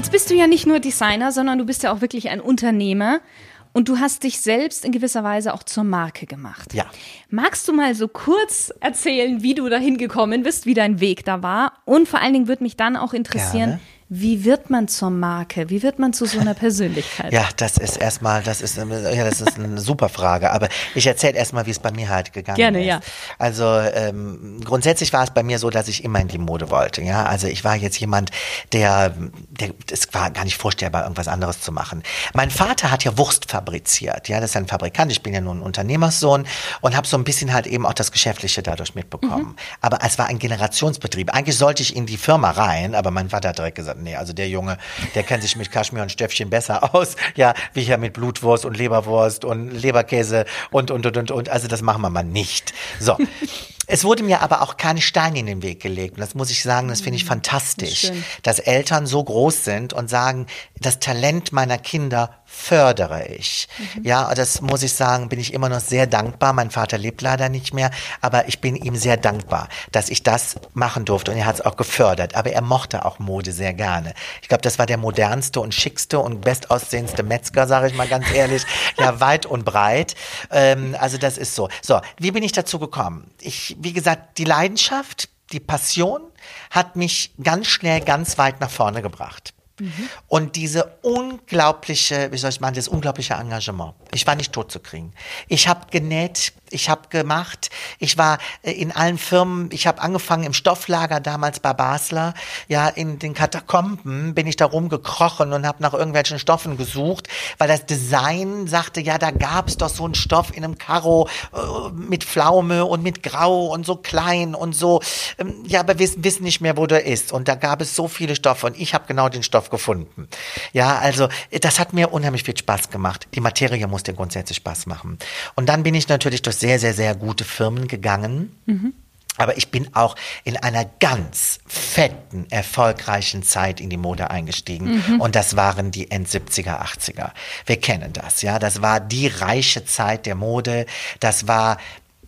Jetzt bist du ja nicht nur Designer, sondern du bist ja auch wirklich ein Unternehmer. Und du hast dich selbst in gewisser Weise auch zur Marke gemacht. Ja. Magst du mal so kurz erzählen, wie du dahin gekommen bist, wie dein Weg da war? Und vor allen Dingen würde mich dann auch interessieren, Gerne. Wie wird man zur Marke? Wie wird man zu so einer Persönlichkeit? Ja, das ist erstmal, das ist, ja, das ist eine super Frage. Aber ich erzähle erstmal, wie es bei mir halt gegangen Gerne, ist. ja. Also ähm, grundsätzlich war es bei mir so, dass ich immer in die Mode wollte. Ja, also ich war jetzt jemand, der, der, es war gar nicht vorstellbar, irgendwas anderes zu machen. Mein Vater hat ja Wurst fabriziert. Ja, das ist ein Fabrikant. Ich bin ja nur ein Unternehmerssohn und habe so ein bisschen halt eben auch das Geschäftliche dadurch mitbekommen. Aber es war ein Generationsbetrieb. Eigentlich sollte ich in die Firma rein, aber mein Vater hat direkt gesagt, nee, also der Junge, der kennt sich mit Kaschmir und Stöffchen besser aus, ja, wie hier mit Blutwurst und Leberwurst und Leberkäse und, und, und, und, und. Also das machen wir mal nicht. So. Es wurde mir aber auch keine Steine in den Weg gelegt. Und das muss ich sagen, das finde ich fantastisch, schön. dass Eltern so groß sind und sagen, das Talent meiner Kinder fördere ich. Ja, das muss ich sagen, bin ich immer noch sehr dankbar. Mein Vater lebt leider nicht mehr, aber ich bin ihm sehr dankbar, dass ich das machen durfte und er hat es auch gefördert. Aber er mochte auch Mode sehr gerne. Ich glaube, das war der modernste und schickste und bestaussehendste Metzger, sage ich mal ganz ehrlich. ja, weit und breit. Ähm, also das ist so. So, wie bin ich dazu gekommen? Ich, wie gesagt, die Leidenschaft, die Passion hat mich ganz schnell ganz weit nach vorne gebracht. Und diese unglaubliche, wie soll ich sagen, das unglaubliche Engagement. Ich war nicht tot zu kriegen. Ich habe genäht, ich habe gemacht, ich war äh, in allen Firmen, ich habe angefangen im Stofflager damals bei Basler, ja, in den Katakomben bin ich da rumgekrochen und habe nach irgendwelchen Stoffen gesucht, weil das Design sagte, ja, da gab's doch so einen Stoff in einem Karo äh, mit Pflaume und mit Grau und so klein und so, ähm, ja, aber wir wissen nicht mehr, wo der ist. Und da gab es so viele Stoffe und ich habe genau den Stoff gefunden. Ja, also äh, das hat mir unheimlich viel Spaß gemacht. Die Materie muss dir grundsätzlich Spaß machen. Und dann bin ich natürlich durch sehr, sehr, sehr gute Firmen gegangen. Aber ich bin auch in einer ganz fetten, erfolgreichen Zeit in die Mode eingestiegen. Und das waren die End 70er, 80er. Wir kennen das, ja. Das war die reiche Zeit der Mode. Das war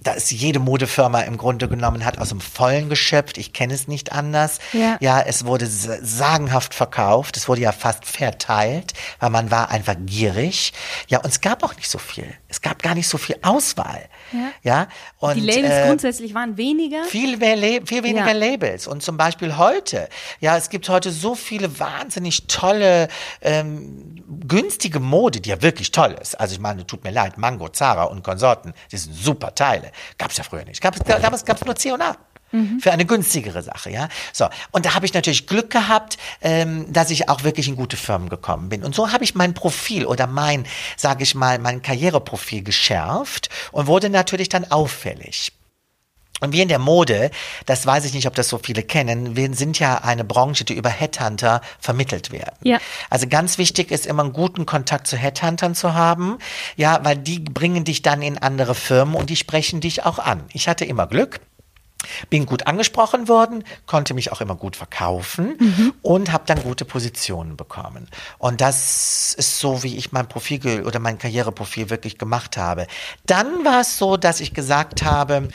da ist jede Modefirma im Grunde genommen hat aus dem Vollen geschöpft. Ich kenne es nicht anders. Ja. ja, es wurde sa- sagenhaft verkauft. Es wurde ja fast verteilt, weil man war einfach gierig. Ja, und es gab auch nicht so viel. Es gab gar nicht so viel Auswahl. Ja. Ja, und Die Labels äh, grundsätzlich waren weniger. viel, mehr La- viel weniger Ja. Labels. Und zum Beispiel heute, ja, es gibt heute so viele wahnsinnig tolle, ähm, günstige Mode, die ja wirklich toll ist. Also ich meine, tut mir leid, Mango, Zara und Konsorten, die sind super Teile. Gab's ja früher nicht. Gab's, damals gab's nur C&A. Für eine günstigere Sache, ja. So. Und da habe ich natürlich Glück gehabt, ähm, dass ich auch wirklich in gute Firmen gekommen bin. Und so habe ich mein Profil oder mein, sage ich mal, mein Karriereprofil geschärft und wurde natürlich dann auffällig. Und wir in der Mode, das weiß ich nicht, ob das so viele kennen, wir sind ja eine Branche, die über Headhunter vermittelt werden. Ja. Also ganz wichtig ist immer einen guten Kontakt zu Headhuntern zu haben, ja, weil die bringen dich dann in andere Firmen und die sprechen dich auch an. Ich hatte immer Glück. Bin gut angesprochen worden, konnte mich auch immer gut verkaufen und habe dann gute Positionen bekommen. Und das ist so, wie ich mein Profil oder mein Karriereprofil wirklich gemacht habe. Dann war es so, dass ich gesagt habe,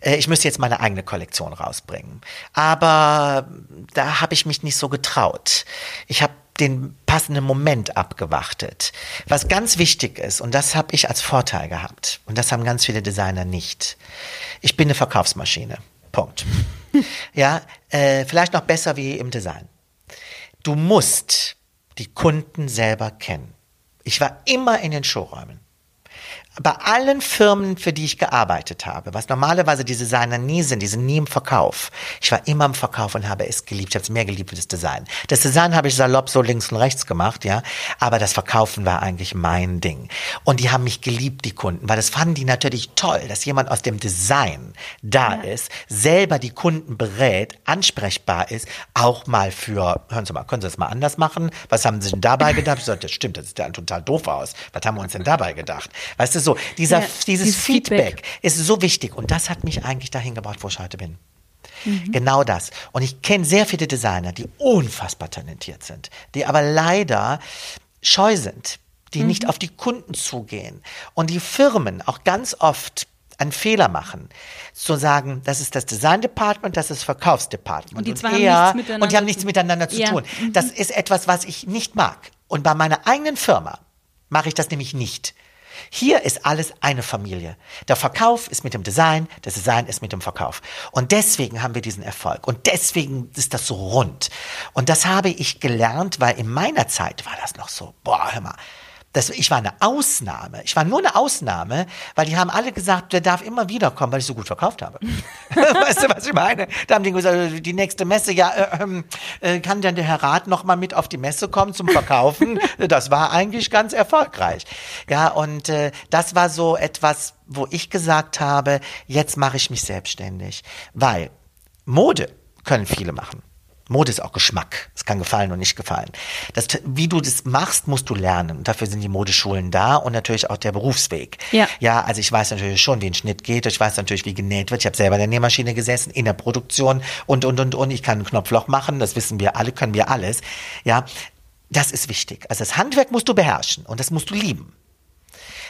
äh, ich müsste jetzt meine eigene Kollektion rausbringen. Aber da habe ich mich nicht so getraut. Ich habe den passenden Moment abgewartet. Was ganz wichtig ist, und das habe ich als Vorteil gehabt, und das haben ganz viele Designer nicht. Ich bin eine Verkaufsmaschine. Punkt. Ja, äh, vielleicht noch besser wie im Design. Du musst die Kunden selber kennen. Ich war immer in den Showräumen. Bei allen Firmen, für die ich gearbeitet habe, was normalerweise die Designer nie sind, die sind nie im Verkauf. Ich war immer im Verkauf und habe es geliebt. Ich habe es mehr geliebt wie das Design. Das Design habe ich salopp so links und rechts gemacht, ja. Aber das Verkaufen war eigentlich mein Ding. Und die haben mich geliebt, die Kunden, weil das fanden die natürlich toll, dass jemand aus dem Design da ist, selber die Kunden berät, ansprechbar ist, auch mal für, hören Sie mal, können Sie das mal anders machen? Was haben Sie denn dabei gedacht? Ich sagte, das stimmt, das sieht ja total doof aus. Was haben wir uns denn dabei gedacht? Weißt du, so, dieser, Ja, dieses, dieses Feedback, Feedback. ist so wichtig. Und das hat mich eigentlich dahin gebracht, wo ich heute bin. Mhm. Genau das. Und ich kenne sehr viele Designer, die unfassbar talentiert sind, die aber leider scheu sind, die nicht Mhm. auf die Kunden zugehen. Und die Firmen auch ganz oft einen Fehler machen, zu sagen, das ist das Design Department, das ist das Verkaufsdepartment. Und die zwei haben er, nichts miteinander und die haben zu nichts miteinander zu Ja. tun. Das ist etwas, was ich nicht mag. Und bei meiner eigenen Firma mache ich das nämlich nicht. Hier ist alles eine Familie. Der Verkauf ist mit dem Design, das Design ist mit dem Verkauf. Und deswegen haben wir diesen Erfolg. Und deswegen ist das so rund. Und das habe ich gelernt, weil in meiner Zeit war das noch so, boah, hör mal. Das, ich war eine Ausnahme. Ich war nur eine Ausnahme, weil die haben alle gesagt, der darf immer wiederkommen, weil ich so gut verkauft habe. weißt du, was ich meine? Da haben die gesagt, die nächste Messe, ja, äh, ähm, äh, kann denn der Herr Rath noch mal mit auf die Messe kommen zum Verkaufen? das war eigentlich ganz erfolgreich. Ja, und äh, das war so etwas, wo ich gesagt habe, jetzt mache ich mich selbstständig. Weil Mode können viele machen. Mode ist auch Geschmack. Es kann gefallen und nicht gefallen. Das, wie du das machst, musst du lernen. Und dafür sind die Modeschulen da und natürlich auch der Berufsweg. Ja. Ja, also ich weiß natürlich schon, wie ein Schnitt geht. Ich weiß natürlich, wie genäht wird. Ich habe selber in der Nähmaschine gesessen, in der Produktion und, und, und, und. Ich kann ein Knopfloch machen. Das wissen wir alle, können wir alles. Ja, das ist wichtig. Also das Handwerk musst du beherrschen und das musst du lieben.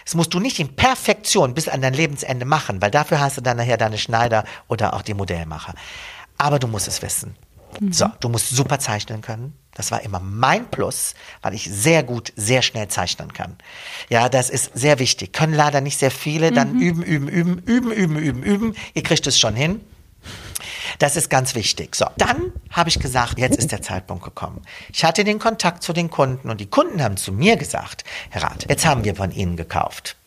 Das musst du nicht in Perfektion bis an dein Lebensende machen, weil dafür hast du dann nachher deine Schneider oder auch die Modellmacher. Aber du musst es wissen. So, du musst super zeichnen können. Das war immer mein Plus, weil ich sehr gut, sehr schnell zeichnen kann. Ja, das ist sehr wichtig. Können leider nicht sehr viele. Dann üben, üben, üben, üben, üben, üben, üben. Ihr kriegt es schon hin. Das ist ganz wichtig. So, dann habe ich gesagt, jetzt ist der Zeitpunkt gekommen. Ich hatte den Kontakt zu den Kunden und die Kunden haben zu mir gesagt, Herr Rath, jetzt haben wir von Ihnen gekauft.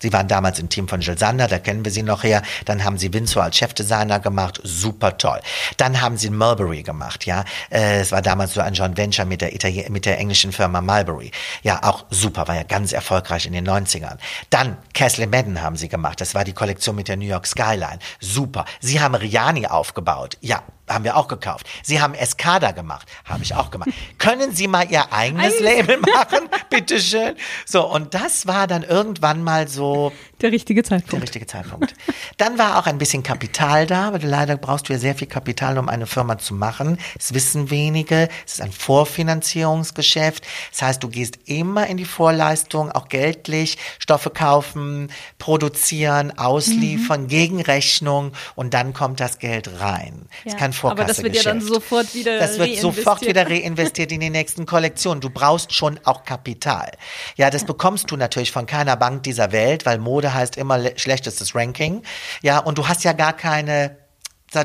Sie waren damals im Team von Jill Sander, da kennen wir sie noch her. Dann haben sie Windsor als Chefdesigner gemacht, super toll. Dann haben sie Mulberry gemacht, ja. Äh, Es war damals so ein Joint Venture mit der, Italien mit der englischen Firma Mulberry. Ja, auch super, war ja ganz erfolgreich in den 90ern. Dann Castle Madden haben sie gemacht, das war die Kollektion mit der New York Skyline, super. Sie haben Riani aufgebaut, ja, haben wir auch gekauft. Sie haben Escada gemacht, habe ich auch gemacht. Können Sie mal Ihr eigenes Label machen, bitteschön? So, und das war dann irgendwann mal so Der richtige der Zeitpunkt. richtige Zeitpunkt. Dann war auch ein bisschen Kapital da, weil leider brauchst du ja sehr viel Kapital, um eine Firma zu machen. Das wissen wenige. Es ist ein Vorfinanzierungsgeschäft. Das heißt, du gehst immer in die Vorleistung, auch geldlich, Stoffe kaufen, produzieren, ausliefern, Mhm. Gegenrechnung und dann kommt das Geld rein. Das ist kein aber das wird ja dann sofort wieder Das wird sofort reinvestiert. wieder reinvestiert in die nächsten Kollektionen. Du brauchst schon auch Kapital. Ja, das bekommst du natürlich von keiner Bank dieser Welt, weil Mode heißt immer le- schlechtestes Ranking. Ja, und du hast ja gar keine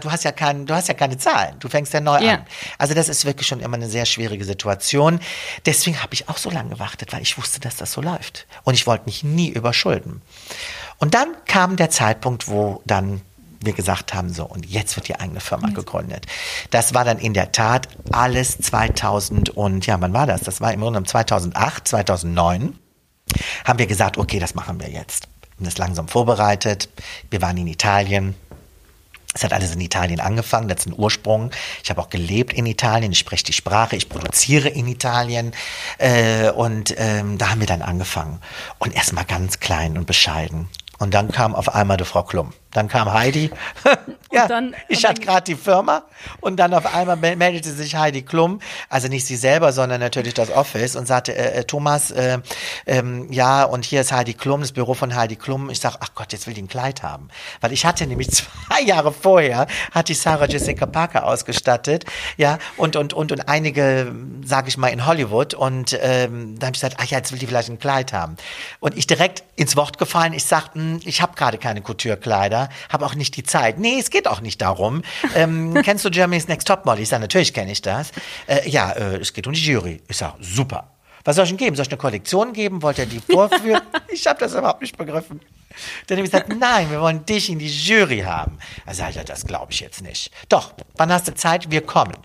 du hast ja kein, du hast ja keine Zahlen. Du fängst ja neu Ja. an. Also das ist wirklich schon immer eine sehr schwierige Situation. Deswegen habe ich auch so lange gewartet, weil ich wusste, dass das so läuft. Und ich wollte mich nie überschulden. Und dann kam der Zeitpunkt, wo dann wir gesagt haben, so, und jetzt wird die eigene Firma gegründet. Das war dann in der Tat alles 2000 und, ja, wann war das? Das war im Grunde genommen 2008, 2009 haben wir gesagt, okay, das machen wir jetzt. Haben das langsam vorbereitet. Wir waren in Italien. Es hat alles in Italien angefangen, das ist ein Ursprung. Ich habe auch gelebt in Italien, ich spreche die Sprache, ich produziere in Italien. Äh, und ähm, da haben wir dann angefangen. Und erstmal ganz klein und bescheiden. Und dann kam auf einmal die Frau Klum. Dann kam Heidi. ja, dann- ich und hatte gerade die Firma und dann auf einmal mel- meldete sich Heidi Klum, also nicht sie selber, sondern natürlich das Office und sagte, äh, äh, Thomas, äh, ähm, ja, und hier ist Heidi Klum, das Büro von Heidi Klum. Ich sag, ach Gott, jetzt will die ein Kleid haben. Weil ich hatte nämlich zwei Jahre vorher, hatte ich Sarah Jessica Parker ausgestattet, ja, und, und, und, und einige, sage ich mal, in Hollywood. Und ähm, da habe ich gesagt, ach ja, jetzt will die vielleicht ein Kleid haben. Und ich direkt ins Wort gefallen, ich sagte, hm, ich habe gerade keine Couture-Kleider, habe auch nicht die Zeit. Nee, es geht auch nicht darum. Ähm, kennst du Germany's Next Topmodel? Ich sage, natürlich kenne ich das. Äh, ja, äh, es geht um die Jury. Ich sage, super. Was soll ich denn geben? Soll ich eine Kollektion geben? Wollt ihr die vorführen? ich habe das überhaupt nicht begriffen. Dann habe ich gesagt, nein, wir wollen dich in die Jury haben. Er sagt, ja, das glaube ich jetzt nicht. Doch, wann hast du Zeit? Wir kommen.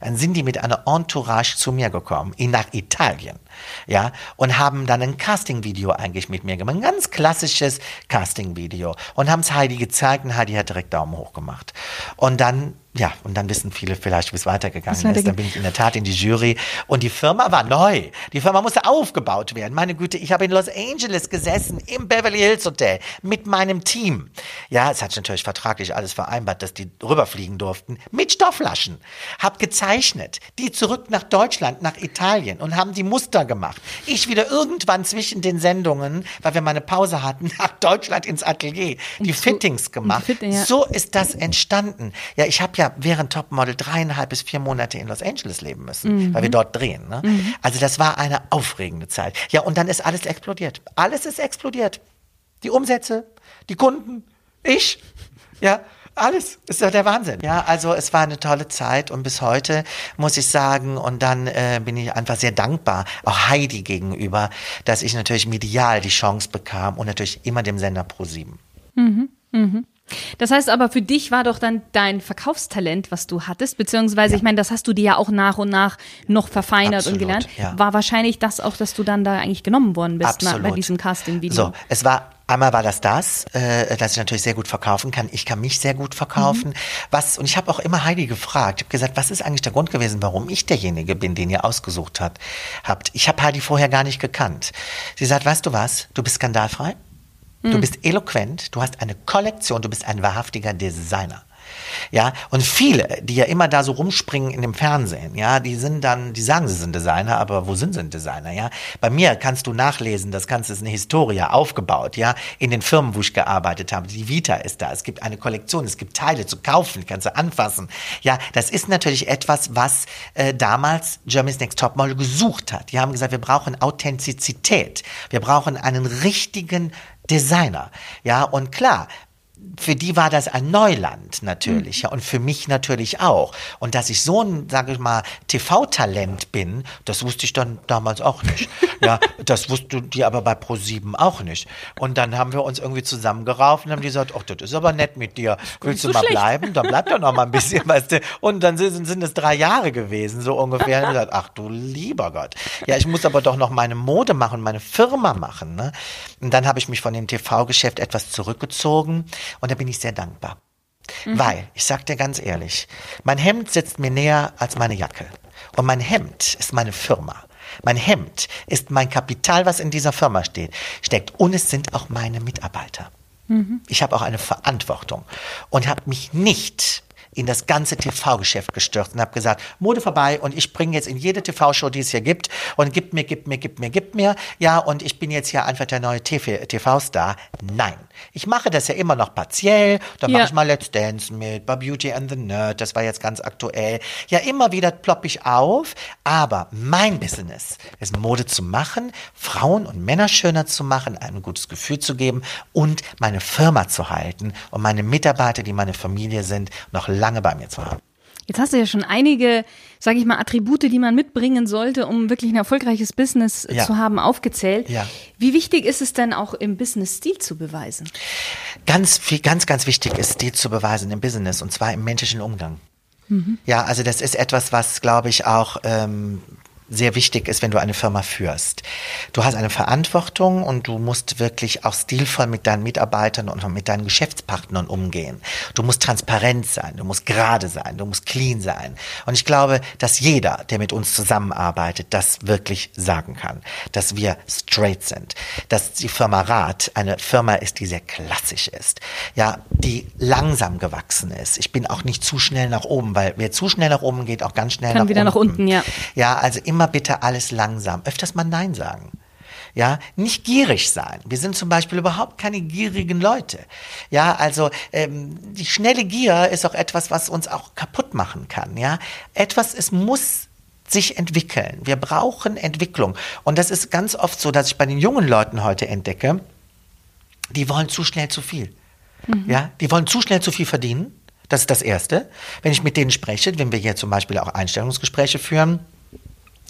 Dann sind die mit einer Entourage zu mir gekommen, in nach Italien, ja, und haben dann ein Casting-Video eigentlich mit mir gemacht, ein ganz klassisches Casting-Video und haben es Heidi gezeigt und Heidi hat direkt Daumen hoch gemacht. Und dann ja, und dann wissen viele vielleicht, wie es weitergegangen ist. Dann bin ich in der Tat in die Jury und die Firma war neu. Die Firma musste aufgebaut werden. Meine Güte, ich habe in Los Angeles gesessen, im Beverly Hills Hotel, mit meinem Team. Ja, es hat natürlich vertraglich alles vereinbart, dass die rüberfliegen durften, mit Stoffflaschen. Hab gezeichnet, die zurück nach Deutschland, nach Italien und haben die Muster gemacht. Ich wieder irgendwann zwischen den Sendungen, weil wir mal eine Pause hatten, nach Deutschland ins Atelier, die Fittings gemacht. So ist das entstanden. Ja, ich habe ja während Topmodel dreieinhalb bis vier Monate in Los Angeles leben müssen, weil wir dort drehen. Ne? Also das war eine aufregende Zeit. Ja, und dann ist alles explodiert. Alles ist explodiert. Die Umsätze, die Kunden, ich, ja. Alles ist ja der Wahnsinn. Ja, also es war eine tolle Zeit und bis heute muss ich sagen, und dann äh, bin ich einfach sehr dankbar, auch Heidi gegenüber, dass ich natürlich medial die Chance bekam und natürlich immer dem Sender Pro7. Das heißt aber, für dich war doch dann dein Verkaufstalent, was du hattest, beziehungsweise, ich meine, das hast du dir ja auch nach und nach noch verfeinert Absolut, und gelernt. ja. War wahrscheinlich das auch, dass du dann da eigentlich genommen worden bist na, bei Absolut. diesem Casting-Video. So, es war einmal war das das, äh, dass ich natürlich sehr gut verkaufen kann. Ich kann mich sehr gut verkaufen. Was und ich habe auch immer Heidi gefragt. Ich habe gesagt, was ist eigentlich der Grund gewesen, warum ich derjenige bin, den ihr ausgesucht hat, habt. Ich habe Heidi vorher gar nicht gekannt. Sie sagt, weißt du was? Du bist skandalfrei. Du bist eloquent, du hast eine Kollektion, du bist ein wahrhaftiger Designer. Ja, und viele, die ja immer da so rumspringen in dem Fernsehen, ja, die sind dann, die sagen, sie sind Designer, aber wo sind sie denn Designer, ja? Bei mir kannst du nachlesen, das Ganze ist eine Historie aufgebaut, ja, in den Firmen, wo ich gearbeitet habe. Die Vita ist da, es gibt eine Kollektion, es gibt Teile zu kaufen, kannst du anfassen. Ja, das ist natürlich etwas, was äh, damals Germany's Next Topmodel gesucht hat. Die haben gesagt, wir brauchen Authentizität, wir brauchen einen richtigen Designer. Ja, und klar, für die war das ein Neuland natürlich, ja, und für mich natürlich auch. Und dass ich so ein, sage ich mal, TV-Talent bin, das wusste ich dann damals auch nicht. Ja, das wusste die aber bei Pro7 auch nicht. Und dann haben wir uns irgendwie zusammengerauft und haben die gesagt, ach, das ist aber nett mit dir. Willst du mal schlecht. bleiben? Dann bleib doch noch mal ein bisschen, weißt du. Und dann sind, sind es drei Jahre gewesen, so ungefähr. Und ich gesagt, ach du lieber Gott. Ja, ich muss aber doch noch meine Mode machen, meine Firma machen. Ne? Und dann habe ich mich von dem TV-Geschäft etwas zurückgezogen und da bin ich sehr dankbar. Weil, ich sag dir ganz ehrlich, mein Hemd sitzt mir näher als meine Jacke. Und mein Hemd ist meine Firma. Mein Hemd ist mein Kapital, was in dieser Firma steht, steckt. Und es sind auch meine Mitarbeiter. Ich habe auch eine Verantwortung und habe mich nicht in das ganze TV-Geschäft gestürzt und habe gesagt, Mode vorbei und ich bringe jetzt in jede TV-Show, die es hier gibt und gib mir, gib mir, gib mir, gib mir. Ja, und ich bin jetzt hier einfach der neue TV TV-Star. Nein. Ich mache das ja immer noch partiell. Dann Ja. mache ich mal Let's Dance mit, bei Beauty and the Nerd, das war jetzt ganz aktuell. Ja, immer wieder plopp ich auf, aber mein Business ist Mode zu machen, Frauen und Männer schöner zu machen, ein gutes Gefühl zu geben und meine Firma zu halten und meine Mitarbeiter, die meine Familie sind, noch lange bei mir zu haben. Jetzt hast du ja schon einige, sage ich mal, Attribute, die man mitbringen sollte, um wirklich ein erfolgreiches Business Ja. zu haben, aufgezählt. Ja. Wie wichtig ist es denn auch im Business Stil zu beweisen? Ganz viel, ganz, ganz wichtig ist, Stil zu beweisen im Business und zwar im menschlichen Umgang. Ja, also das ist etwas, was, glaube ich, auch ähm, sehr wichtig ist, wenn du eine Firma führst. Du hast eine Verantwortung und du musst wirklich auch stilvoll mit deinen Mitarbeitern und mit deinen Geschäftspartnern umgehen. Du musst transparent sein, du musst gerade sein, du musst clean sein. Und ich glaube, dass jeder, der mit uns zusammenarbeitet, das wirklich sagen kann, dass wir straight sind, dass die Firma Rath eine Firma ist, die sehr klassisch ist, ja, die langsam gewachsen ist. Ich bin auch nicht zu schnell nach oben, weil wer zu schnell nach oben geht, auch ganz schnell Kann nach wieder unten. nach unten, ja. Ja, also immer bitte alles langsam. Öfters mal Nein sagen. Ja, nicht gierig sein. Wir sind zum Beispiel überhaupt keine gierigen Leute. Ja, also ähm, die schnelle Gier ist auch etwas, was uns auch kaputt machen kann. Ja, etwas, es muss sich entwickeln. Wir brauchen Entwicklung. Und das ist ganz oft so, dass ich bei den jungen Leuten heute entdecke, die wollen zu schnell zu viel. Ja, die wollen zu schnell zu viel verdienen. Das ist das Erste. Wenn ich mit denen spreche, wenn wir hier zum Beispiel auch Einstellungsgespräche führen,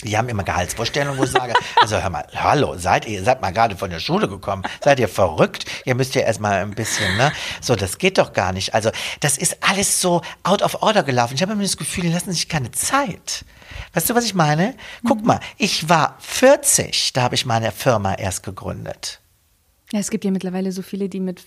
die haben immer Gehaltsvorstellungen, wo ich sage, also hör mal, hallo, seid ihr, seid mal gerade von der Schule gekommen, seid ihr verrückt? Ihr müsst ja erstmal ein bisschen, ne? So, das geht doch gar nicht. Also, das ist alles so out of order gelaufen. Ich habe immer das Gefühl, die lassen sich keine Zeit. Weißt du, was ich meine? Guck mal, ich war 40, da habe ich meine Firma erst gegründet. Ja, es gibt ja mittlerweile so viele, die mit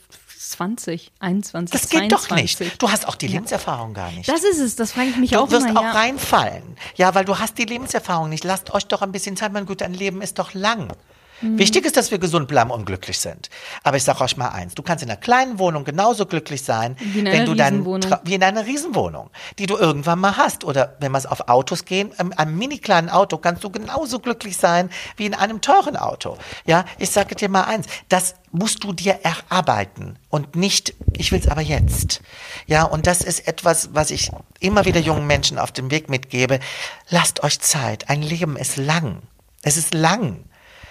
20, 21, Das geht 22. doch nicht. Du hast auch die Lebenserfahrung gar nicht. Das ist es, das frage ich mich Du auch wirst immer. auch ja. reinfallen. Ja, weil du hast die Lebenserfahrung nicht. Lasst euch doch ein bisschen Zeit. Mein gut, dein Leben ist doch lang. Mhm. Wichtig ist, dass wir gesund bleiben und glücklich sind. Aber ich sage euch mal eins, du kannst in einer kleinen Wohnung genauso glücklich sein, Wie in wenn einer du. Tra- wie in einer Riesenwohnung, die du irgendwann mal hast. Oder wenn wir es auf Autos gehen, in einem mini kleinen Auto kannst du genauso glücklich sein wie in einem teuren Auto. Ja, ich sage dir mal eins, das musst du dir erarbeiten und nicht, ich will es aber jetzt. Ja, und das ist etwas, was ich immer wieder jungen Menschen auf dem Weg mitgebe. Lasst euch Zeit. Ein Leben ist lang. Es ist lang.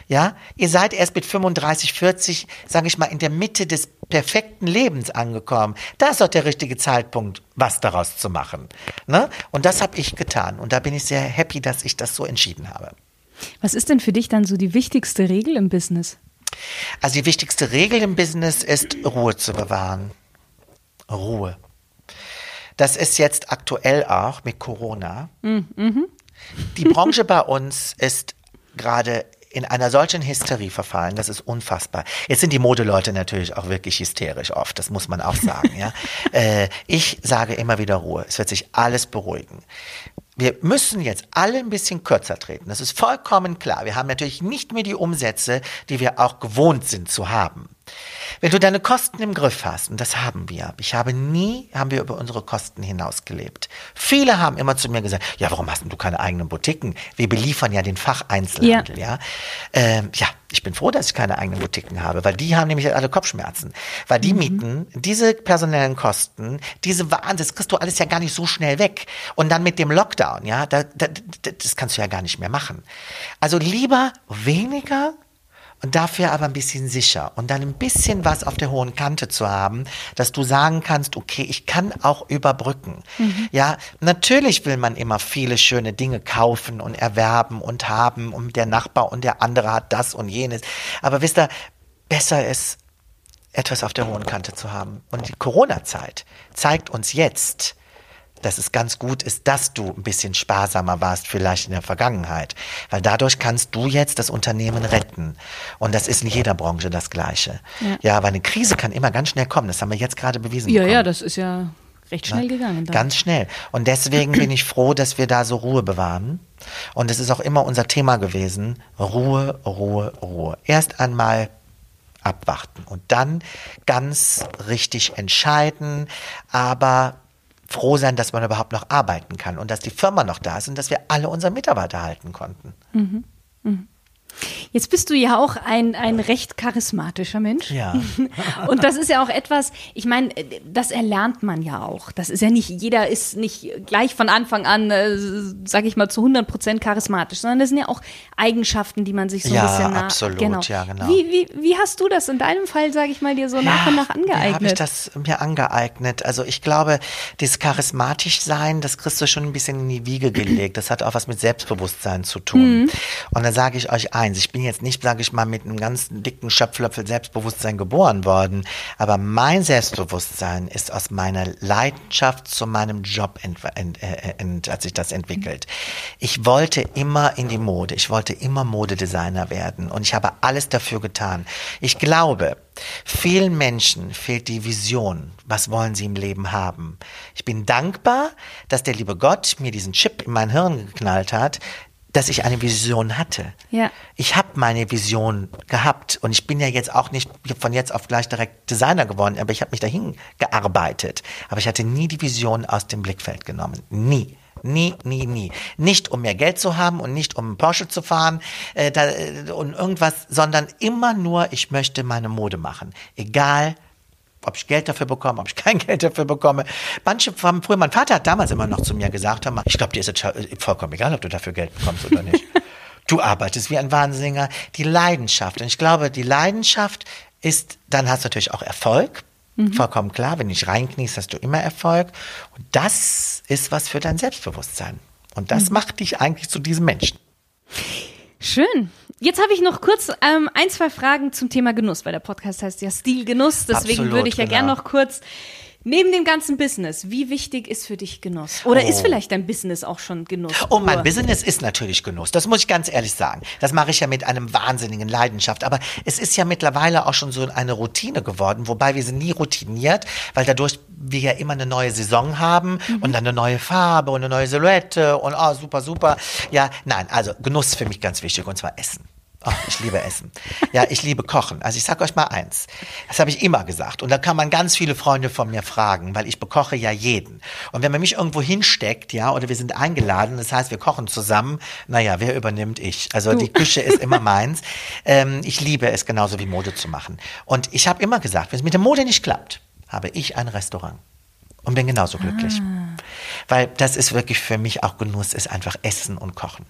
Ja, ihr seid erst mit 35, 40, sage ich mal, in der Mitte des perfekten Lebens angekommen. Da ist doch der richtige Zeitpunkt, was daraus zu machen. Ne? Und das habe ich getan. Und da bin ich sehr happy, dass ich das so entschieden habe. Was ist denn für dich dann so die wichtigste Regel im Business? Also die wichtigste Regel im Business ist, Ruhe zu bewahren. Ruhe. Das ist jetzt aktuell auch mit Corona. Die Branche bei uns ist gerade in einer solchen Hysterie verfallen, das ist unfassbar. Jetzt sind die Modeleute natürlich auch wirklich hysterisch oft, das muss man auch sagen. ja. äh, ich sage immer wieder Ruhe, es wird sich alles beruhigen. Wir müssen jetzt alle ein bisschen kürzer treten. Das ist vollkommen klar. Wir haben natürlich nicht mehr die Umsätze, die wir auch gewohnt sind zu haben. Wenn du deine Kosten im Griff hast, und das haben wir, ich habe nie, haben wir über unsere Kosten hinaus gelebt. Viele haben immer zu mir gesagt, ja, warum hast du keine eigenen Boutiquen? Wir beliefern ja den Facheinzelhandel, ja. Ähm, ja, ich bin froh, dass ich keine eigenen Boutiquen habe, weil die haben nämlich alle Kopfschmerzen. Weil die Mieten, diese personellen Kosten, diese Waren, das kriegst du alles ja gar nicht so schnell weg. Und dann mit dem Lockdown, ja, da, da, das kannst du ja gar nicht mehr machen. Also lieber weniger und dafür aber ein bisschen sicher und dann ein bisschen was auf der hohen Kante zu haben, dass du sagen kannst, okay, ich kann auch überbrücken. Ja, natürlich will man immer viele schöne Dinge kaufen und erwerben und haben und der Nachbar und der andere hat das und jenes. Aber wisst ihr, besser ist, etwas auf der hohen Kante zu haben. Und die Corona-Zeit zeigt uns jetzt, dass es ganz gut ist, dass du ein bisschen sparsamer warst, vielleicht in der Vergangenheit. Weil dadurch kannst du jetzt das Unternehmen retten. Und das ist in jeder Branche das Gleiche. Ja. Ja, aber eine Krise kann immer ganz schnell kommen. Das haben wir jetzt gerade bewiesen. Ja, bekommen. ja, das ist ja recht schnell gegangen. Dann. Ganz schnell. Und deswegen bin ich froh, dass wir da so Ruhe bewahren. Und es ist auch immer unser Thema gewesen. Ruhe, Ruhe, Ruhe. Erst einmal abwarten und dann ganz richtig entscheiden, aber froh sein, dass man überhaupt noch arbeiten kann und dass die Firma noch da ist und dass wir alle unsere Mitarbeiter halten konnten. Jetzt bist du ja auch ein, ein recht charismatischer Mensch. Ja. Und das ist ja auch etwas, ich meine, das erlernt man ja auch. Das ist ja nicht, jeder ist nicht gleich von Anfang an, äh, sage ich mal, zu 100 Prozent charismatisch, sondern das sind ja auch Eigenschaften, die man sich so Ja, ein bisschen nach, absolut, genau. ja, genau. Wie, wie, wie hast du das in deinem Fall, sage ich mal, dir so nach und nach Wie habe ich angeeignet? das mir angeeignet? Also ich glaube, dieses charismatisch sein, das kriegst du schon ein bisschen in die Wiege gelegt. Das hat auch was mit Selbstbewusstsein zu tun. Und dann sage ich euch eins, ich bin jetzt nicht, sage ich mal, mit einem ganz dicken Schöpflöpfel Selbstbewusstsein geboren worden, aber mein Selbstbewusstsein ist aus meiner Leidenschaft zu meinem Job ent, ent, äh, ent, hat sich das entwickelt. Ich wollte immer in die Mode, ich wollte immer Modedesigner werden und ich habe alles dafür getan. Ich glaube, Vielen Menschen fehlt die Vision. Was wollen sie im Leben haben? Ich bin dankbar, dass der liebe Gott mir diesen Chip in mein Hirn geknallt hat, dass ich eine Vision hatte. Ja. Ich habe meine Vision gehabt und ich bin ja jetzt auch nicht von jetzt auf gleich direkt Designer geworden, aber ich habe mich dahin gearbeitet. Aber ich hatte nie die Vision aus dem Blickfeld genommen. Nie. Nie, nie, nie. Nicht um mehr Geld zu haben und nicht um einen Porsche zu fahren äh, da, äh, und irgendwas, sondern immer nur, ich möchte meine Mode machen. Egal, ob ich Geld dafür bekomme, ob ich kein Geld dafür bekomme. Manche haben früher, mein Vater hat damals immer noch zu mir gesagt, mal, ich glaube, dir ist es scha- vollkommen egal, ob du dafür Geld bekommst oder nicht. du arbeitest wie ein Wahnsinniger. Die Leidenschaft. Und ich glaube, die Leidenschaft ist, dann hast du natürlich auch Erfolg. Vollkommen klar, wenn du nicht reinkniest, hast du immer Erfolg. Und das ist was für dein Selbstbewusstsein. Und das macht dich eigentlich zu diesem Menschen. Schön. Jetzt habe ich noch kurz ähm, ein, zwei Fragen zum Thema Genuss, weil der Podcast heißt ja Stilgenuss. Deswegen Absolut, würde ich ja genau. gern noch kurz Neben dem ganzen Business, wie wichtig ist für dich Genuss? Oder Oh. ist vielleicht dein Business auch schon Genuss? Oh, mein? Business ist natürlich Genuss. Das muss ich ganz ehrlich sagen. Das mache ich ja mit einem wahnsinnigen Leidenschaft. Aber es ist ja mittlerweile auch schon so eine Routine geworden, wobei wir sind nie routiniert, weil dadurch wir ja immer eine neue Saison haben und dann eine neue Farbe und eine neue Silhouette und oh, super, super. Ja, nein, also Genuss ist für mich ganz wichtig und zwar Essen. Oh, ich liebe Essen. Ja, ich liebe Kochen. Also ich sag euch mal eins. Das habe ich immer gesagt. Und da kann man ganz viele Freunde von mir fragen, weil ich bekoche ja jeden. Und wenn man mich irgendwo hinsteckt, ja, oder wir sind eingeladen, das heißt, wir kochen zusammen, naja, wer übernimmt ich? Also die Küche ist immer meins. Ähm, ich liebe es genauso wie Mode zu machen. Und ich habe immer gesagt, wenn es mit der Mode nicht klappt, habe ich ein Restaurant. Und bin genauso glücklich. Weil das ist wirklich für mich auch Genuss, ist einfach Essen und Kochen.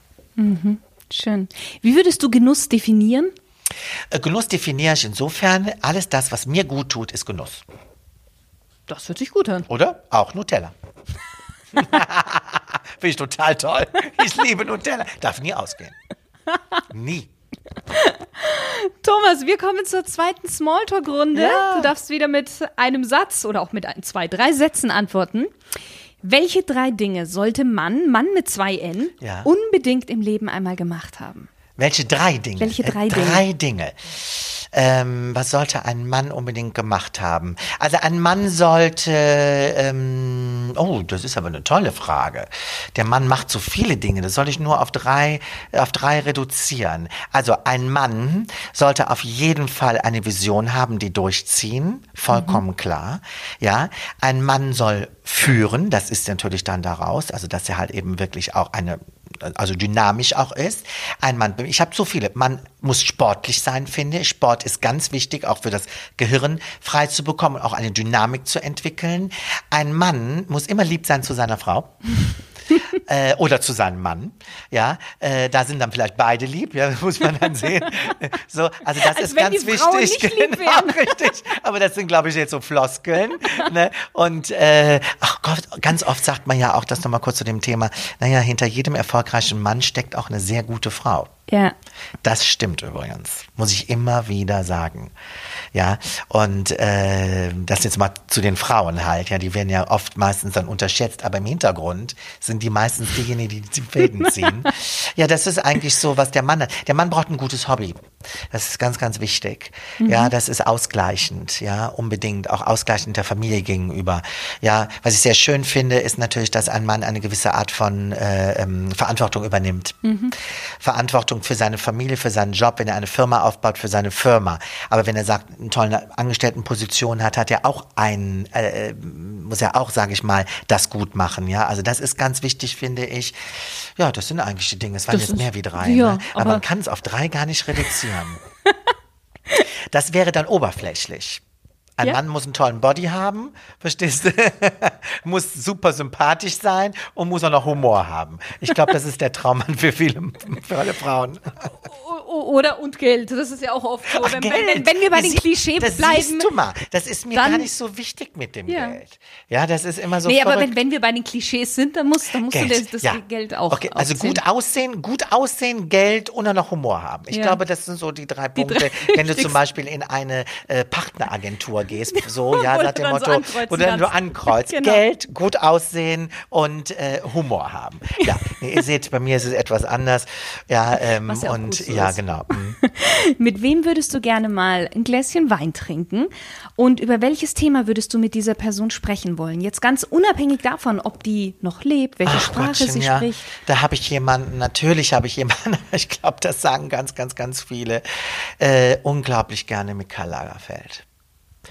Schön. Wie würdest du Genuss definieren? Äh, Genuss definiere ich insofern, alles das, was mir gut tut, ist Genuss. Das hört sich gut an. Oder? Auch Nutella. Finde ich total toll. Ich liebe Nutella. Darf nie ausgehen. Nie. Thomas, wir kommen zur zweiten Smalltalk-Runde. Ja. Du darfst wieder mit einem Satz oder auch mit ein, zwei, drei Sätzen antworten. Welche drei Dinge sollte Mann, Mann mit zwei N, Ja. unbedingt im Leben einmal gemacht haben? Welche drei Dinge? Welche drei äh, Dinge? Drei Dinge. Ähm, was sollte ein Mann unbedingt gemacht haben? Also ein Mann sollte, ähm, oh, das ist aber eine tolle Frage. Der Mann macht so viele Dinge, das soll ich nur auf drei, auf drei reduzieren. Also ein Mann sollte auf jeden Fall eine Vision haben, die durchziehen, vollkommen klar. Ja, ein Mann soll führen, das ist natürlich dann daraus, also dass er halt eben wirklich auch eine also dynamisch auch ist. Ein Mann, ich habe so viele. Man muss sportlich sein, finde ich. Sport ist ganz wichtig, auch für das Gehirn frei zu bekommen und auch eine Dynamik zu entwickeln. Ein Mann muss immer lieb sein zu seiner Frau. Äh, oder zu seinem Mann, ja, äh, da sind dann vielleicht beide lieb, ja, muss man dann sehen. So, also das Als ist ganz wichtig, genau, richtig. Aber das sind, glaube ich, jetzt so Floskeln. Ne? Und äh, ach Gott, ganz oft sagt man ja auch, das nochmal kurz zu dem Thema, naja, hinter jedem erfolgreichen Mann steckt auch eine sehr gute Frau. Ja. Das stimmt übrigens, muss ich immer wieder sagen. Ja, und äh, das jetzt mal zu den Frauen halt, ja, die werden ja oft meistens dann unterschätzt, aber im Hintergrund sind die meistens diejenigen, die die Fäden ziehen. ja, das ist eigentlich so, was der Mann hat. Der Mann braucht ein gutes Hobby. Das ist ganz, ganz wichtig. Ja, das ist ausgleichend, ja, unbedingt, auch ausgleichend der Familie gegenüber. Ja, was ich sehr schön finde, ist natürlich, dass ein Mann eine gewisse Art von äh, ähm, Verantwortung übernimmt. Verantwortung für seine Familie, für seinen Job, wenn er eine Firma aufbaut, für seine Firma. Aber wenn er sagt, eine tolle Angestelltenposition hat, hat er auch ein, äh, muss er auch, sage ich mal, das gut machen. Ja, also das ist ganz wichtig, finde ich. Ja, das sind eigentlich die Dinge. Es waren Das jetzt ist- mehr wie drei. ja, ne? aber, aber- man kann es auf drei gar nicht reduzieren. das wäre dann oberflächlich. Ein Ja. Mann muss einen tollen Body haben, verstehst du? muss super sympathisch sein und muss auch noch Humor haben. Ich glaube, das ist der Traummann für viele, für alle Frauen. Oder und Geld. Das ist ja auch oft so. Ach, wenn, Geld. wenn, wenn wir bei den Klischees bleiben. Siehst du mal, das ist mir dann- gar nicht so wichtig mit dem Ja. Geld. Ja, das ist immer so nee, aber verrückt. wenn, wenn wir bei den Klischees sind, dann, muss, dann musst du das, das ja. Geld auch Okay, also gut aussehen, gut aussehen, Geld und dann noch Humor haben. Ich Ja. glaube, das sind so die drei Punkte. drei wenn du zum. Beispiel in eine äh, Partneragentur gehst, so, ja, nach dem so Motto, ankreuzen wo du nur ankreuzt. Genau. Geld, gut aussehen und äh, Humor haben. Ja, nee, ihr seht, bei mir ist es etwas anders. Ja, ähm, und so ja, genau. Mhm. Mit wem würdest du gerne mal ein Gläschen Wein trinken? Und über welches Thema würdest du mit dieser Person sprechen wollen? Jetzt ganz unabhängig davon, ob die noch lebt, welche Ach Sprache Gottchen, sie ja. spricht. Da habe ich jemanden, natürlich habe ich jemanden, ich glaube, das sagen ganz, ganz, ganz viele, äh, unglaublich gerne mit Karl Lagerfeld.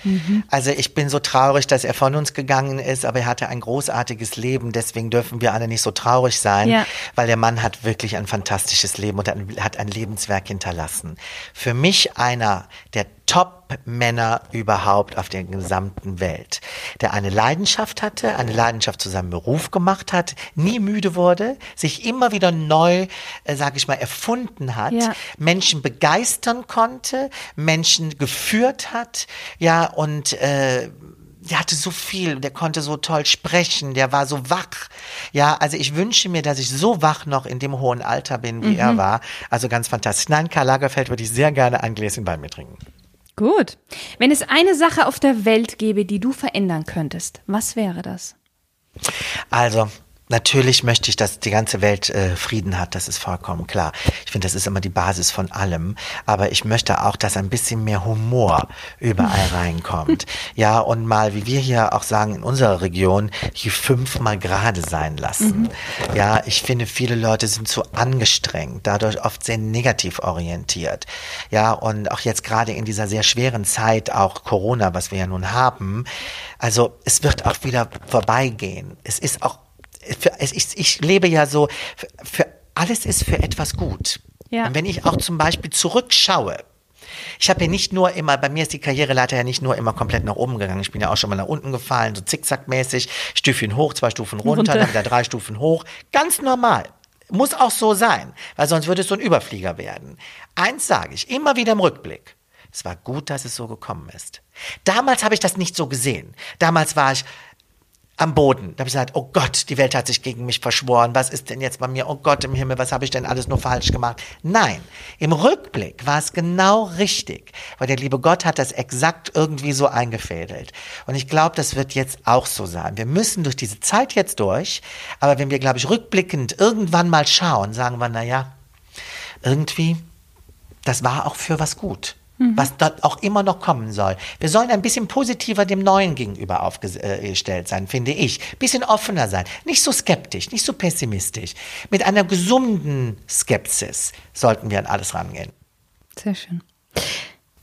Mhm. Also ich bin so traurig, dass er von uns gegangen ist, aber er hatte ein großartiges Leben, deswegen dürfen wir alle nicht so traurig sein, Ja. weil der Mann hat wirklich ein fantastisches Leben und hat ein Lebenswerk hinterlassen. Für mich einer der Top-Männer überhaupt auf der gesamten Welt, der eine Leidenschaft hatte, eine Leidenschaft zu seinem Beruf gemacht hat, nie müde wurde, sich immer wieder neu, äh, sage ich mal, erfunden hat, Ja. Menschen begeistern konnte, Menschen geführt hat, ja, und äh, der hatte so viel, der konnte so toll sprechen, der war so wach. Ja, also ich wünsche mir, dass ich so wach noch in dem hohen Alter bin, wie er war. Also ganz fantastisch. Nein, Karl Lagerfeld würde ich sehr gerne ein Gläschen Wein mit trinken. Gut. Wenn es eine Sache auf der Welt gäbe, die du verändern könntest, was wäre das? Also, Natürlich möchte ich, dass die ganze Welt äh, Frieden hat, das ist vollkommen klar. Ich finde, das ist immer die Basis von allem. Aber ich möchte auch, dass ein bisschen mehr Humor überall reinkommt. Ja, und mal, wie wir hier auch sagen, in unserer Region, hier fünfmal gerade sein lassen. Mhm. Ja, ich finde, viele Leute sind zu angestrengt, dadurch oft sehr negativ orientiert. Ja, und auch jetzt gerade in dieser sehr schweren Zeit, auch Corona, was wir ja nun haben, also es wird auch wieder vorbeigehen. Es ist auch ich, ich lebe ja so, für, für alles ist für etwas gut. Ja. Und wenn ich auch zum Beispiel zurückschaue, ich habe ja nicht nur immer, bei mir ist die Karriereleiter ja nicht nur immer komplett nach oben gegangen. Ich bin ja auch schon mal nach unten gefallen, so zickzackmäßig, Stufchen hoch, zwei Stufen runter, runter. dann wieder drei Stufen hoch. Ganz normal. Muss auch so sein, weil sonst würde es so ein Überflieger werden. Eins sage ich, immer wieder im Rückblick. Es war gut, dass es so gekommen ist. Damals habe ich das nicht so gesehen. Damals war ich, am Boden. Da habe ich gesagt, oh Gott, die Welt hat sich gegen mich verschworen. Was ist denn jetzt bei mir? Oh Gott im Himmel, was habe ich denn alles nur falsch gemacht? Nein, im Rückblick war es genau richtig, weil der liebe Gott hat das exakt irgendwie so eingefädelt. Und ich glaube, das wird jetzt auch so sein. Wir müssen durch diese Zeit jetzt durch, aber wenn wir, glaube ich, rückblickend irgendwann mal schauen, sagen wir, na ja, irgendwie, das war auch für was gut mhm. was dort auch immer noch kommen soll. Wir sollen ein bisschen positiver dem Neuen gegenüber aufgestellt sein, finde ich. Bisschen offener sein. Nicht so skeptisch, nicht so pessimistisch. Mit einer gesunden Skepsis sollten wir an alles rangehen. Sehr schön.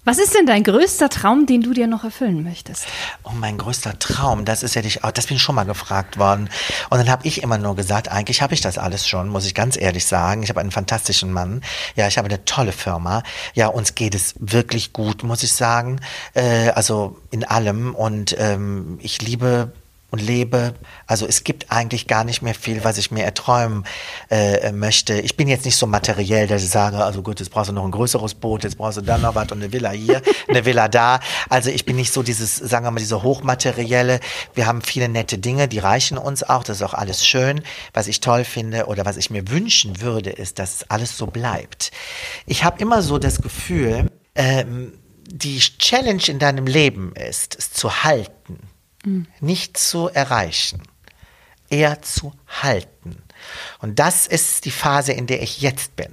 Was ist denn dein größter Traum, den du dir noch erfüllen möchtest? Oh, mein größter Traum, das ist ja dich, oh, das bin schon mal gefragt worden. Und dann habe ich immer nur gesagt, eigentlich habe ich das alles schon, muss ich ganz ehrlich sagen. Ich habe einen fantastischen Mann. Ja, ich habe eine tolle Firma. Ja, uns geht es wirklich gut, muss ich sagen. Äh, also in allem. Und ähm, ich liebe und lebe. Also es gibt eigentlich gar nicht mehr viel, was ich mir erträumen äh, möchte. Ich bin jetzt nicht so materiell, dass ich sage, also gut, jetzt brauchst du noch ein größeres Boot, jetzt brauchst du dann noch was und eine Villa hier, eine Villa da. Also ich bin nicht so dieses, sagen wir mal, diese hochmaterielle. Wir haben viele nette Dinge, die reichen uns auch, das ist auch alles schön. Was ich toll finde oder was ich mir wünschen würde, ist, dass alles so bleibt. Ich habe immer so das Gefühl, ähm, die Challenge in deinem Leben ist, es zu halten nicht zu erreichen, eher zu halten. Und das ist die Phase, in der ich jetzt bin.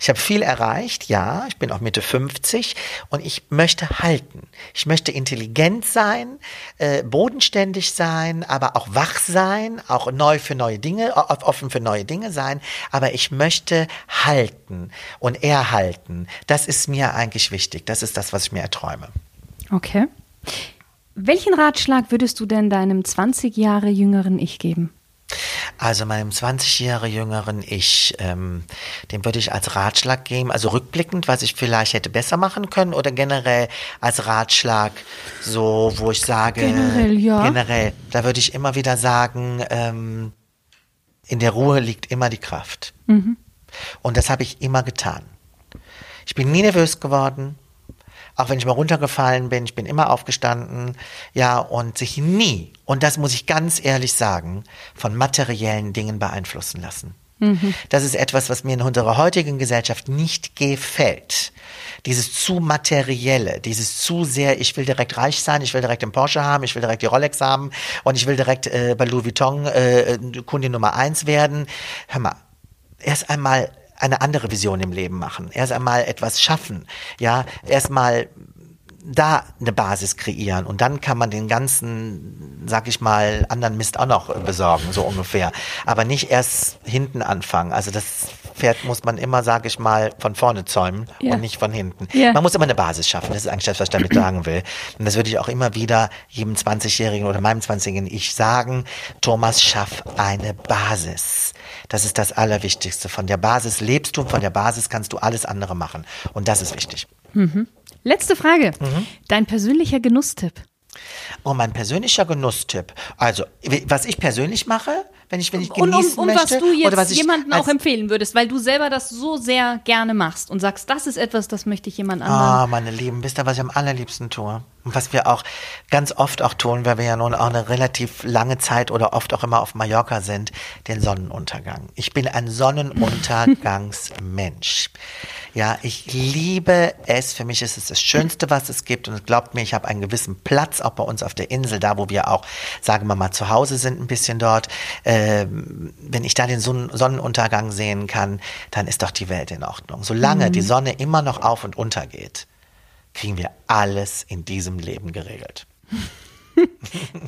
Ich habe viel erreicht, ja, ich bin auch Mitte 50 und ich möchte halten. Ich möchte intelligent sein, äh, bodenständig sein, aber auch wach sein, auch neu für neue Dinge, offen für neue Dinge sein, aber ich möchte halten und erhalten. Das ist mir eigentlich wichtig. Das ist das, was ich mir erträume. Okay. Welchen Ratschlag würdest du denn deinem 20 Jahre jüngeren Ich geben? Also meinem 20 Jahre jüngeren Ich, ähm, dem würde ich als Ratschlag geben, also rückblickend, was ich vielleicht hätte besser machen können oder generell als Ratschlag, so wo ich sage, generell, ja. generell, da würde ich immer wieder sagen, ähm, in der Ruhe liegt immer die Kraft. Mhm. Und das habe ich immer getan. Ich bin nie nervös geworden. Auch wenn ich mal runtergefallen bin, ich bin immer aufgestanden, ja, und sich nie, und das muss ich ganz ehrlich sagen, von materiellen Dingen beeinflussen lassen. Mhm. Das ist etwas, was mir in unserer heutigen Gesellschaft nicht gefällt. Dieses zu materielle, dieses zu sehr, ich will direkt reich sein, ich will direkt den Porsche haben, ich will direkt die Rolex haben und ich will direkt äh, bei Louis Vuitton äh, Kundin Nummer eins werden. Hör mal, erst einmal eine andere Vision im Leben machen. Erst einmal etwas schaffen. Ja, erstmal da eine Basis kreieren und dann kann man den ganzen, sag ich mal, anderen Mist auch noch besorgen, so ungefähr. Aber nicht erst hinten anfangen. Also das Pferd muss man immer, sag ich mal, von vorne zäumen ja. und nicht von hinten. Ja. Man muss immer eine Basis schaffen. Das ist eigentlich das, was ich damit sagen will. Und das würde ich auch immer wieder jedem 20-Jährigen oder meinem 20-Jährigen ich sagen, Thomas, schaff eine Basis. Das ist das Allerwichtigste. Von der Basis lebst du und von der Basis kannst du alles andere machen. Und das ist wichtig. Mhm. Letzte Frage. Mhm. Dein persönlicher Genusstipp. Oh, mein persönlicher Genusstipp. Also, was ich persönlich mache, wenn ich, wenn ich genießen und, um, und möchte. was du jetzt was jemandem auch empfehlen würdest, weil du selber das so sehr gerne machst und sagst, das ist etwas, das möchte ich jemand anderem. Ah, meine Lieben, wisst ihr, was ich am allerliebsten tue? Und was wir auch ganz oft auch tun, weil wir ja nun auch eine relativ lange Zeit oder oft auch immer auf Mallorca sind, den Sonnenuntergang. Ich bin ein Sonnenuntergangsmensch. Ja, ich liebe es. Für mich ist es das Schönste, was es gibt. Und glaubt mir, ich habe einen gewissen Platz, auch bei uns auf der Insel, da wo wir auch, sagen wir mal, zu Hause sind, ein bisschen dort. Ähm, wenn ich da den Sonnenuntergang sehen kann, dann ist doch die Welt in Ordnung. Solange mhm. die Sonne immer noch auf und unter geht, kriegen wir alles in diesem Leben geregelt.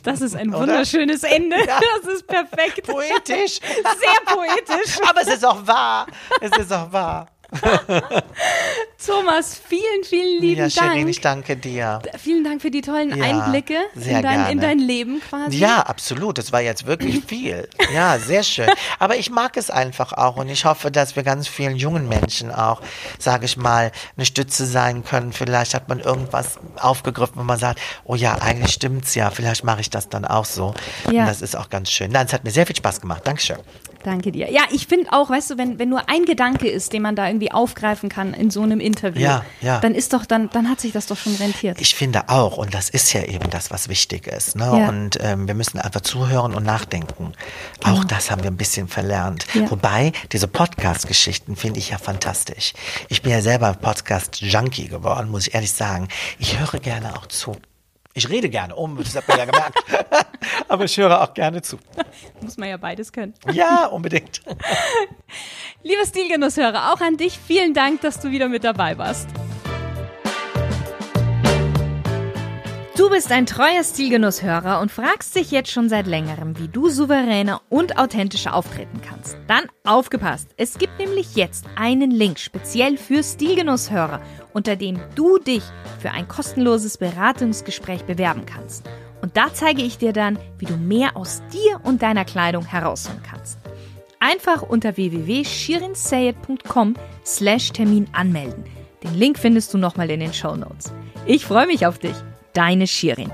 Das ist ein wunderschönes Ende. Ja. Das ist perfekt. Poetisch. Sehr poetisch. Aber es ist auch wahr. Es ist auch wahr. Thomas, vielen, vielen lieben ja, Dank. Shirin, ich danke dir. Vielen Dank für die tollen ja, Einblicke in dein, in, dein, Leben quasi. Ja, absolut. Das war jetzt wirklich viel. Ja, sehr schön. Aber ich mag es einfach auch und ich hoffe, dass wir ganz vielen jungen Menschen auch, sage ich mal, eine Stütze sein können. Vielleicht hat man irgendwas aufgegriffen, wo man sagt, oh ja, eigentlich stimmt's ja. Vielleicht mache ich das dann auch so. Ja. Und das ist auch ganz schön. Nein, es hat mir sehr viel Spaß gemacht. Dankeschön. Danke dir. Ja, ich finde auch, weißt du, wenn, wenn nur ein Gedanke ist, den man da irgendwie aufgreifen kann in so einem Interview, ja, ja. dann ist doch, dann, dann hat sich das doch schon rentiert. Ich finde auch, und das ist ja eben das, was wichtig ist. Ne? Ja. Und ähm, wir müssen einfach zuhören und nachdenken. Auch genau. das haben wir ein bisschen verlernt. Wobei, diese Podcast-Geschichten finde ich ja fantastisch. Ich bin ja selber Podcast-Junkie geworden, muss ich ehrlich sagen. Ich höre gerne auch zu. Ich rede gerne um, das hat man ja gemerkt. Aber ich höre auch gerne zu. Muss man ja beides können. Ja, unbedingt. Liebe Stilgenusshörer, auch an dich vielen Dank, dass du wieder mit dabei warst. Du bist ein treuer Stilgenusshörer und fragst dich jetzt schon seit längerem, wie du souveräner und authentischer auftreten kannst. Dann aufgepasst! Es gibt nämlich jetzt einen Link speziell für Stilgenusshörer, unter dem du dich für ein kostenloses Beratungsgespräch bewerben kannst. Und da zeige ich dir dann, wie du mehr aus dir und deiner Kleidung herausholen kannst. Einfach unter www.shirinsayed.com slash Termin anmelden. Den Link findest du nochmal in den Show Notes. Ich freue mich auf dich. Deine Shirin.